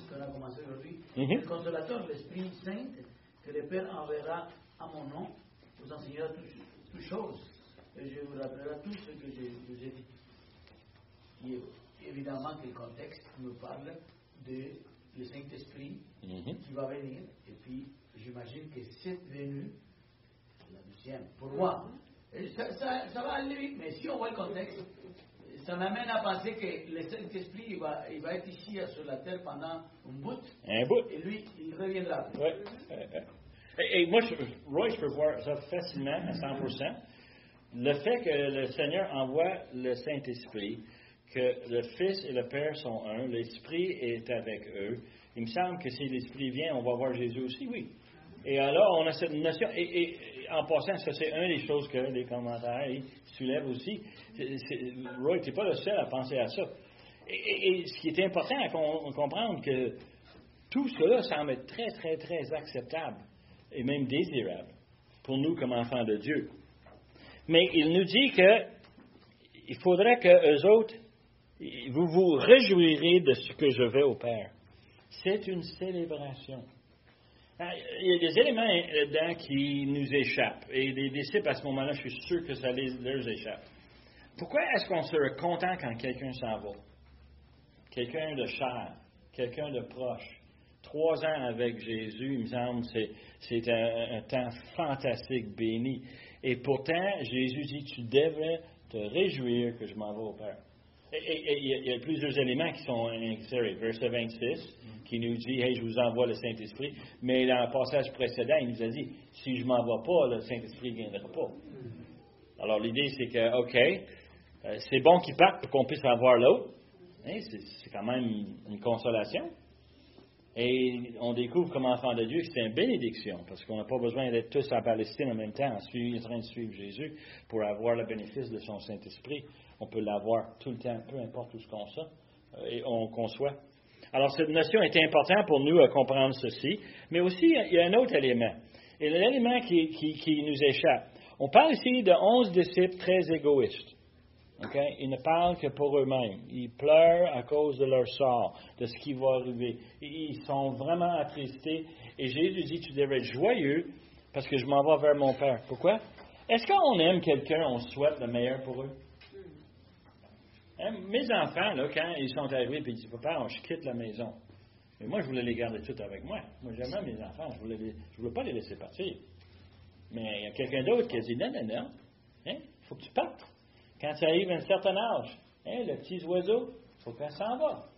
ce qu'on a commencé aujourd'hui, mhm. le consolateur, l'Esprit Saint, que le Père enverra à mon nom, vous enseignera toutes choses, et je vous rappellerai tout ce que je vous ai dit. évidemment que le contexte nous parle de le Saint-Esprit mhm. qui va venir, et puis j'imagine que cette venue, la deuxième, pour moi, ça, ça, ça va aller vite, mais si on voit le contexte, ça m'amène à penser que le Saint-Esprit, il va, il va être ici sur la terre pendant un bout. Un bout. Et lui, il reviendra. Oui. Et, moi, je, Roy, je peux voir ça facilement, à 100%. Le fait que le Seigneur envoie le Saint-Esprit, que le Fils et le Père sont un, l'Esprit est avec eux. Il me semble que si l'Esprit vient, on va voir Jésus aussi, oui. Et alors, on a cette notion, et, en passant, ça c'est une des choses que les commentaires soulèvent aussi? Roy, n'es pas le seul à penser à ça. Et, ce qui est important à comprendre, que tout cela semble être très, très, très acceptable et même désirable pour nous comme enfants de Dieu. Mais il nous dit que il faudrait que eux autres, vous vous réjouirez de ce que je vais au Père. C'est une célébration. Ah, il y a des éléments dedans qui nous échappent. Et les disciples, à ce moment-là, je suis sûr que ça les, leur échappe. Pourquoi est-ce qu'on serait content quand quelqu'un s'en va? Quelqu'un de cher, quelqu'un de proche. Trois ans avec Jésus, il me semble, c'est un, un, temps fantastique, béni. Et pourtant, Jésus dit, tu devrais te réjouir que je m'en vais au Père. Et, il y a plusieurs éléments qui sont insérés. Verset 26, qui nous dit, hey, je vous envoie le Saint-Esprit. Mais dans le passage précédent, il nous a dit, si je m'en vais pas, le Saint-Esprit ne viendra pas. Alors l'idée, c'est que, OK, euh, c'est bon qu'il parte pour qu'on puisse avoir l'autre. Hein, c'est quand même une consolation. Et on découvre comme enfant de Dieu que c'est une bénédiction, parce qu'on n'a pas besoin d'être tous en Palestine en même temps, en, train de suivre Jésus, pour avoir le bénéfice de son Saint-Esprit. On peut l'avoir tout le temps, peu importe où ce qu'on soit, euh, et on conçoit. Alors, cette notion est importante pour nous à comprendre ceci, mais aussi, il y a un autre élément, et l'élément qui, qui nous échappe. On parle ici de onze disciples très égoïstes. Ils ne parlent que pour eux-mêmes. Ils pleurent à cause de leur sort, de ce qui va arriver. Ils sont vraiment attristés. Et Jésus dit, tu devrais être joyeux parce que je m'en vais vers mon Père. Pourquoi? Est-ce qu'on aime quelqu'un, on souhaite le meilleur pour eux? Hein, mes enfants, là, quand ils sont arrivés et ils disent, papa, je quitte la maison. Mais moi, je voulais les garder tous avec moi. Moi, j'aimais mes enfants. Je voulais, voulais pas les laisser partir. Mais il y a quelqu'un d'autre qui a dit, non, non, non. Il hein, faut que tu partes. Quand tu arrives à un certain âge, hein, le petit oiseau, il faut qu'elle s'en va.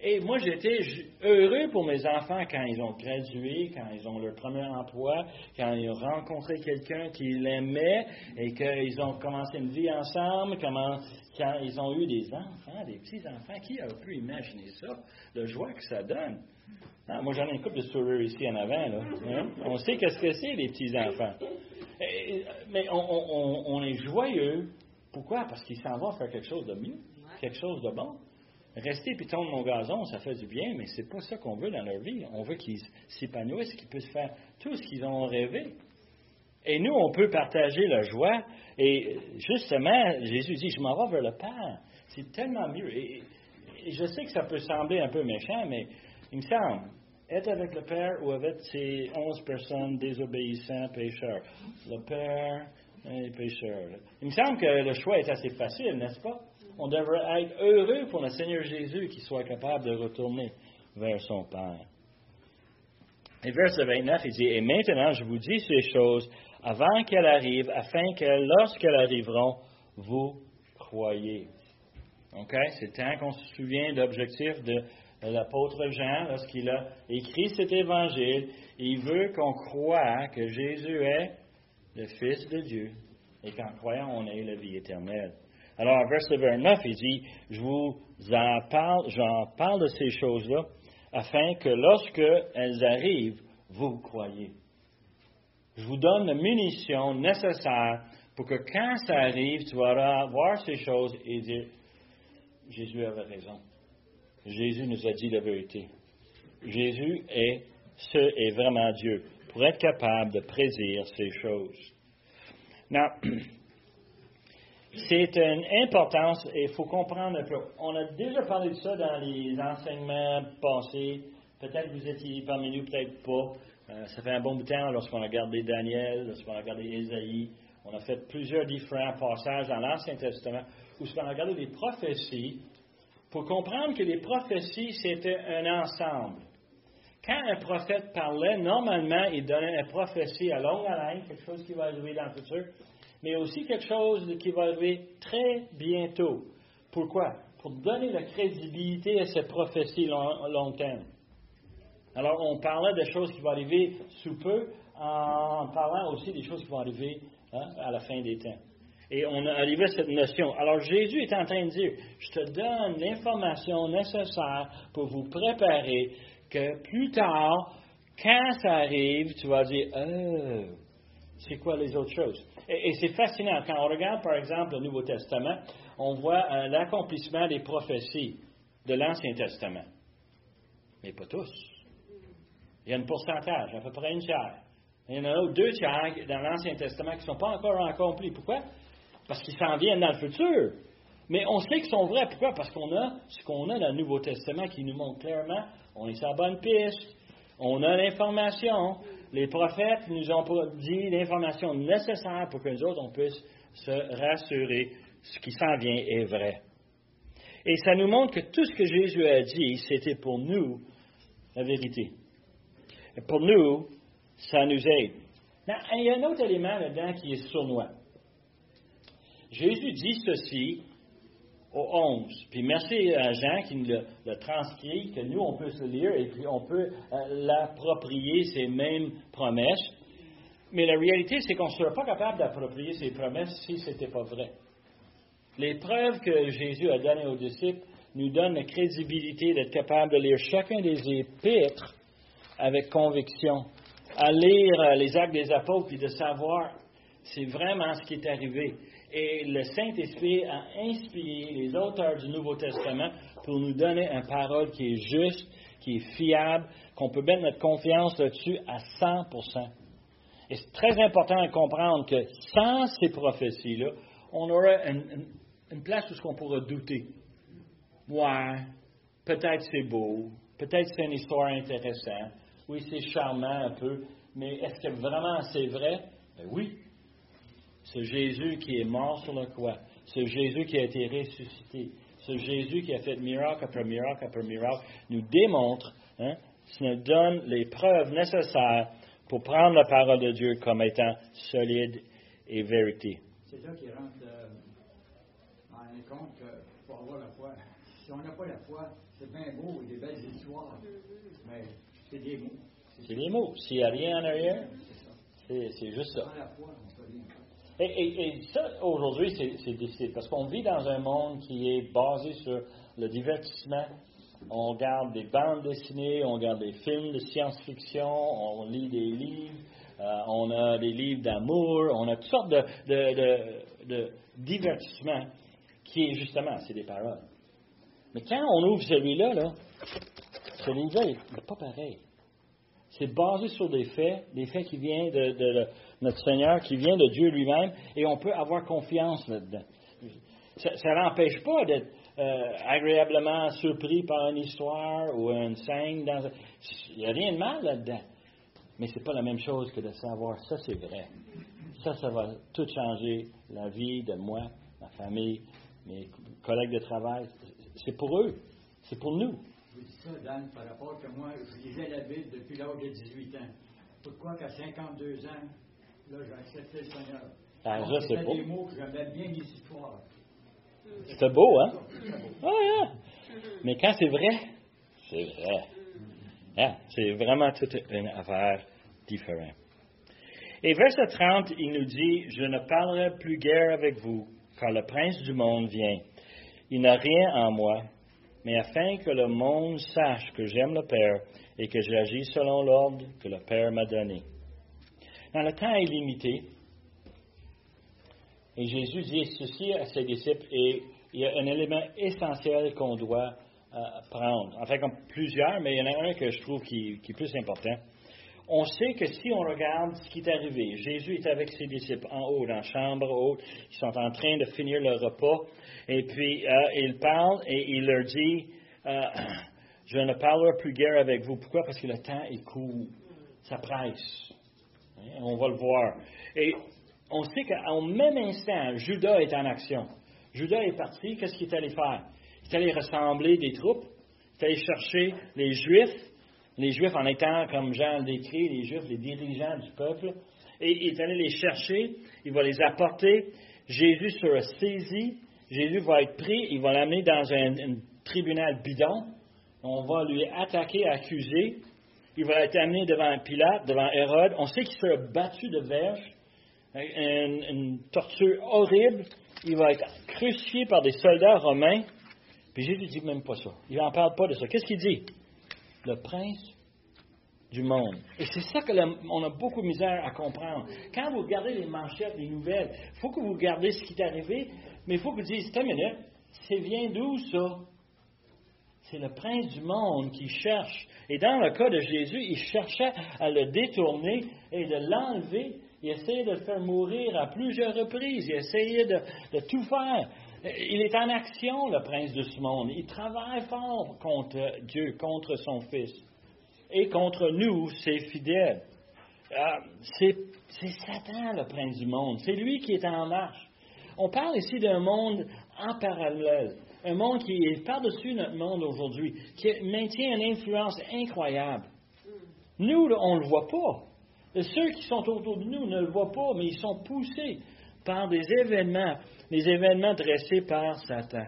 Et moi, j'étais heureux pour mes enfants quand ils ont gradué, quand ils ont leur premier emploi, quand ils ont rencontré quelqu'un qui l'aimait et qu'ils ont commencé une vie ensemble, quand ils ont eu des enfants, des petits-enfants. Qui a pu imaginer ça, le joie que ça donne? Ah, moi, j'en ai une couple de sourires ici en avant. Là, hein? On sait qu'est-ce que c'est, les petits-enfants. Mais on est joyeux pourquoi? Parce qu'il s'en va faire quelque chose de mieux, quelque chose de bon. Rester puis tondre mon gazon, ça fait du bien, mais c'est pas ça qu'on veut dans leur vie. On veut qu'ils s'épanouissent, qu'ils puissent faire tout ce qu'ils ont rêvé. Et nous, on peut partager la joie. Et justement, Jésus dit, je m'en vais vers le Père. C'est tellement mieux. Et, je sais que ça peut sembler un peu méchant, mais il me semble, être avec le Père ou avec ces onze personnes désobéissants, pécheurs. Le Père, il me semble que le choix est assez facile, n'est-ce pas? On devrait être heureux pour le Seigneur Jésus qui soit capable de retourner vers son Père. Et verset 29, il dit, Et maintenant je vous dis ces choses avant qu'elles arrivent, afin que lorsqu'elles arriveront, vous croyez. OK? C'est temps qu'on se souvient de l'objectif de l'apôtre Jean lorsqu'il a écrit cet évangile. Il veut qu'on croie que Jésus est le Fils de Dieu, et qu'en croyant, on ait la vie éternelle. Alors, verset 29, il dit, je vous en parle, j'en parle de ces choses-là, afin que lorsque elles arrivent, vous croyez. Je vous donne la munition nécessaire pour que quand ça arrive, tu vas voir ces choses et dire, Jésus avait raison. Jésus nous a dit la vérité. Jésus est ce est vraiment Dieu pour être capable de prédire ces choses. Now, [CLEARS THROAT] c'est une importance et il faut comprendre un peu. On a déjà parlé de ça dans les enseignements passés. Peut-être que vous étiez parmi nous, peut-être pas. Euh, ça fait un bon bout de temps lorsqu'on a regardé Daniel, lorsqu'on a regardé Ésaïe. On a fait plusieurs différents passages dans l'Ancien Testament où on a regardé des prophéties pour comprendre que les prophéties, c'était un ensemble. Quand un prophète parlait, normalement, il donnait une prophétie à longue haleine, quelque chose qui va arriver dans le futur, mais aussi quelque chose qui va arriver très bientôt. Pourquoi? Pour donner la crédibilité à cette prophétie long, long terme. Alors, on parlait des choses qui vont arriver sous peu, en parlant aussi des choses qui vont arriver hein, à la fin des temps. Et on a arrivé à cette notion. Alors Jésus est en train de dire, je te donne l'information nécessaire pour vous préparer que plus tard, Quand ça arrive, tu vas dire, oh, c'est quoi les autres choses? Et, c'est fascinant. Quand on regarde, par exemple, le Nouveau Testament, on voit euh, l'accomplissement des prophéties de l'Ancien Testament. Mais pas tous. Il y a un pourcentage, à peu près une tiers. Il y en a deux tiers dans l'Ancien Testament qui ne sont pas encore accomplis. Pourquoi? Parce qu'ils s'en viennent dans le futur. Mais on sait qu'ils sont vrais. Pourquoi? Parce qu'on a ce qu'on a dans le Nouveau Testament qui nous montre clairement, on est sur la bonne piste, on a l'information. Les prophètes nous ont dit l'information nécessaire pour que nous autres, on puisse se rassurer. Ce qui s'en vient est vrai. Et ça nous montre que tout ce que Jésus a dit, c'était pour nous la vérité. Pour nous, ça nous aide. il y a un autre élément là-dedans qui est sournois. Jésus dit ceci au 11. Puis merci à Jean qui nous l'a transcrit, que nous, on peut se lire et puis on peut euh, l'approprier, ces mêmes promesses. Mais la réalité, c'est qu'on ne serait pas capable d'approprier ces promesses si ce n'était pas vrai. Les preuves que Jésus a données aux disciples nous donnent la crédibilité d'être capable de lire chacun des épîtres avec conviction, à lire euh, les actes des apôtres et de savoir c'est vraiment ce qui est arrivé. Et le Saint-Esprit a inspiré les auteurs du Nouveau Testament pour nous donner une parole qui est juste, qui est fiable, qu'on peut mettre notre confiance là-dessus à 100 Et c'est très important de comprendre que sans ces prophéties-là, on aurait une, place où on pourra douter. Ouais, peut-être c'est beau, peut-être c'est une histoire intéressante, oui, c'est charmant un peu, mais est-ce que vraiment c'est vrai? Ben oui, ce Jésus qui est mort sur la croix, ce Jésus qui a été ressuscité, ce Jésus qui a fait miracle après miracle après miracle, nous démontre, hein, nous donne les preuves nécessaires pour prendre la parole de Dieu comme étant solide et vérité. C'est ça qui rentre euh, en compte pour avoir la foi. Si on n'a pas la foi, c'est bien beau, des belles histoires, mais c'est des mots. C'est des mots. S'il n'y a rien en arrière, c'est juste ça. Sans la foi, et, ça, aujourd'hui, c'est difficile parce qu'on vit dans un monde qui est basé sur le divertissement. On regarde des bandes dessinées, on regarde des films de science-fiction, on lit des livres, euh, on a des livres d'amour, on a toutes sortes de, divertissements qui est justement, c'est des paroles. Mais quand on ouvre celui-là, là, celui-là n'est pas pareil. C'est basé sur des faits, des faits qui viennent de, notre Seigneur, qui viennent de Dieu lui-même, et on peut avoir confiance là-dedans. Ça n'empêche pas d'être euh, agréablement surpris par une histoire ou une scène. Il n'y a rien de mal là-dedans. Mais ce n'est pas la même chose que de savoir ça, c'est vrai. Ça, ça va tout changer la vie de moi, ma famille, mes collègues de travail. C'est pour eux. C'est pour nous vous dis ça, Dan, par rapport que moi, je lisais la Bible depuis l'âge de 18 ans. Pourquoi qu'à 52 ans, là, j'ai accepté le Seigneur? Ah, ça, c'est beau. des mots que j'aimais bien les histoires. C'était beau, hein? Ah, hein? Mais quand c'est vrai, c'est vrai. Hein? C'est vraiment toute une affaire différente. Et verset 30, il nous dit, Je ne parlerai plus guère avec vous, car le prince du monde vient. Il n'a rien en moi, mais afin que le monde sache que j'aime le Père et que j'agis selon l'ordre que le Père m'a donné. Dans le temps est limité, et Jésus dit ceci à ses disciples, et il y a un élément essentiel qu'on doit euh, prendre. En fait, comme plusieurs, mais il y en a un que je trouve qui, qui est plus important on sait que si on regarde ce qui est arrivé, Jésus est avec ses disciples en haut, dans la chambre haute, ils sont en train de finir leur repas, et puis euh, il parle et il leur dit, euh, je ne parlerai plus guère avec vous. Pourquoi? Parce que le temps est court, ça presse. On va le voir. Et on sait qu'au même instant, Judas est en action. Judas est parti, qu'est-ce qu'il est allé faire? Il est allé rassembler des troupes, il est allé chercher les Juifs, les Juifs en étant, comme Jean le décrit, les Juifs, les dirigeants du peuple, et il est allé les chercher, il va les apporter. Jésus sera saisi, Jésus va être pris, il va l'amener dans un, tribunal bidon, on va lui attaquer, accuser, il va être amené devant Pilate, devant Hérode, on sait qu'il sera battu de verge, une, une torture horrible, il va être crucifié par des soldats romains, puis Jésus ne dit même pas ça, il n'en parle pas de ça. Qu'est-ce qu'il dit? le prince du monde. Et c'est ça qu'on a beaucoup de misère à comprendre. Quand vous regardez les manchettes des nouvelles, il faut que vous regardez ce qui est arrivé, mais il faut que vous disiez, une minute, c'est vient d'où ça? C'est le prince du monde qui cherche. Et dans le cas de Jésus, il cherchait à le détourner et de l'enlever. Il essayait de le faire mourir à plusieurs reprises. Il essayait de, tout faire. Il est en action, le prince de ce monde. Il travaille fort contre Dieu, contre son Fils et contre nous, ses fidèles. Ah, c'est Satan, le prince du monde. C'est lui qui est en marche. On parle ici d'un monde en parallèle, un monde qui est par-dessus notre monde aujourd'hui, qui maintient une influence incroyable. Nous, on ne le voit pas. Ceux qui sont autour de nous ne le voient pas, mais ils sont poussés par des événements, des événements dressés par Satan.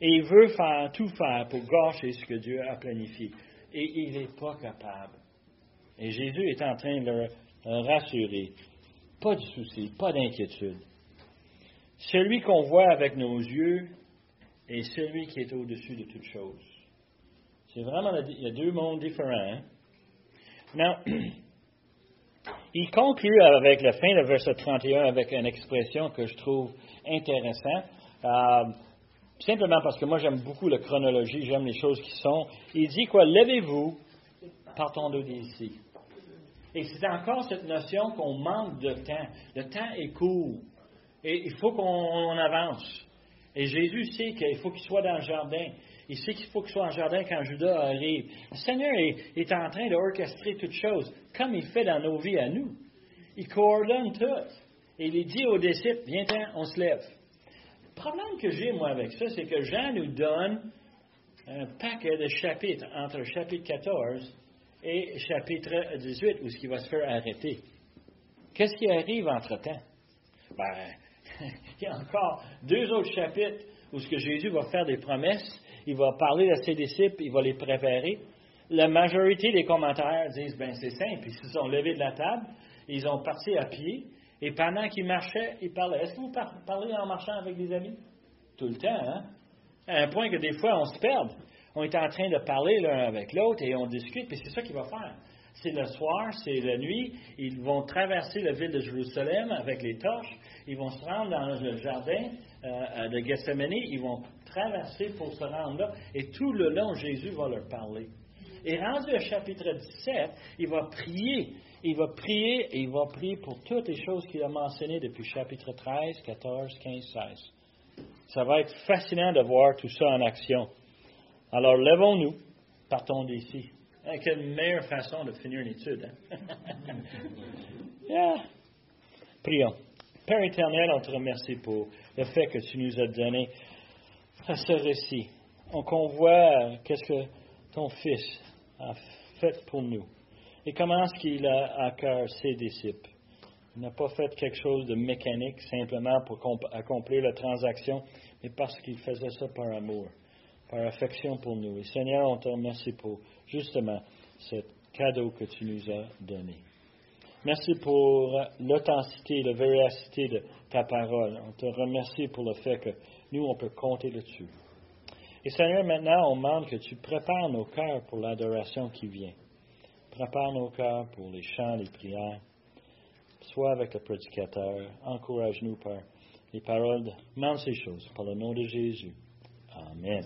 Et il veut faire tout faire pour gâcher ce que Dieu a planifié et il n'est pas capable. Et Jésus est en train de le rassurer. Pas de souci, pas d'inquiétude. Celui qu'on voit avec nos yeux est celui qui est au-dessus de toutes choses. C'est vraiment, il y a deux mondes différents. Hein? [CLEARS THROAT] il conclut avec la fin de verset 31 avec une expression que je trouve intéressante. Euh, Simplement parce que moi j'aime beaucoup la chronologie, j'aime les choses qui sont. Il dit quoi? Levez-vous, partons d'ici. Et c'est encore cette notion qu'on manque de temps. Le temps est court. Et il faut qu'on avance. Et Jésus sait qu'il faut qu'il soit dans le jardin. Il sait qu'il faut qu'il soit le jardin quand Judas arrive. Le Seigneur est, en train d'orchestrer toutes choses, comme il fait dans nos vies à nous. Il coordonne tout. Et il dit aux disciples, viens on se lève. Le problème que j'ai, moi, avec ça, c'est que Jean nous donne un paquet de chapitres entre chapitre 14 et chapitre 18 où ce qui va se faire arrêter. Qu'est-ce qui arrive entre-temps? Ben, [LAUGHS] il y a encore deux autres chapitres où ce que Jésus va faire des promesses, il va parler à ses disciples, il va les préparer. La majorité des commentaires disent, ben c'est simple, ils se sont levés de la table, ils ont parti à pied, et pendant qu'il marchait, il parlait. Est-ce que vous parlez en marchant avec des amis? Tout le temps, hein? À un point que des fois, on se perd. On est en train de parler l'un avec l'autre et on discute, puis c'est ça qu'il va faire. C'est le soir, c'est la nuit. Ils vont traverser la ville de Jérusalem avec les torches. Ils vont se rendre dans le jardin euh, de Gethsemane. Ils vont traverser pour se rendre là. Et tout le long, Jésus va leur parler. Et rendu au chapitre 17, il va prier il va prier et il va prier pour toutes les choses qu'il a mentionnées depuis chapitre 13, 14, 15, 16. Ça va être fascinant de voir tout ça en action. Alors, levons-nous, partons d'ici. Quelle meilleure façon de finir une étude. Hein? [LAUGHS] Prions. Père éternel, on te remercie pour le fait que tu nous as donné ce récit. On voit qu'est-ce que ton Fils a fait pour nous. Et comment est-ce qu'il a à cœur ses disciples? Il n'a pas fait quelque chose de mécanique simplement pour accomplir la transaction, mais parce qu'il faisait ça par amour, par affection pour nous. Et Seigneur, on te remercie pour justement ce cadeau que tu nous as donné. Merci pour l'authenticité, la véracité de ta parole. On te remercie pour le fait que nous, on peut compter dessus. Et Seigneur, maintenant, on demande que tu prépares nos cœurs pour l'adoration qui vient. Prépare nos cœurs pour les chants, les prières. Sois avec le prédicateur. Encourage-nous par les paroles. Demande ces choses. Par le nom de Jésus. Amen.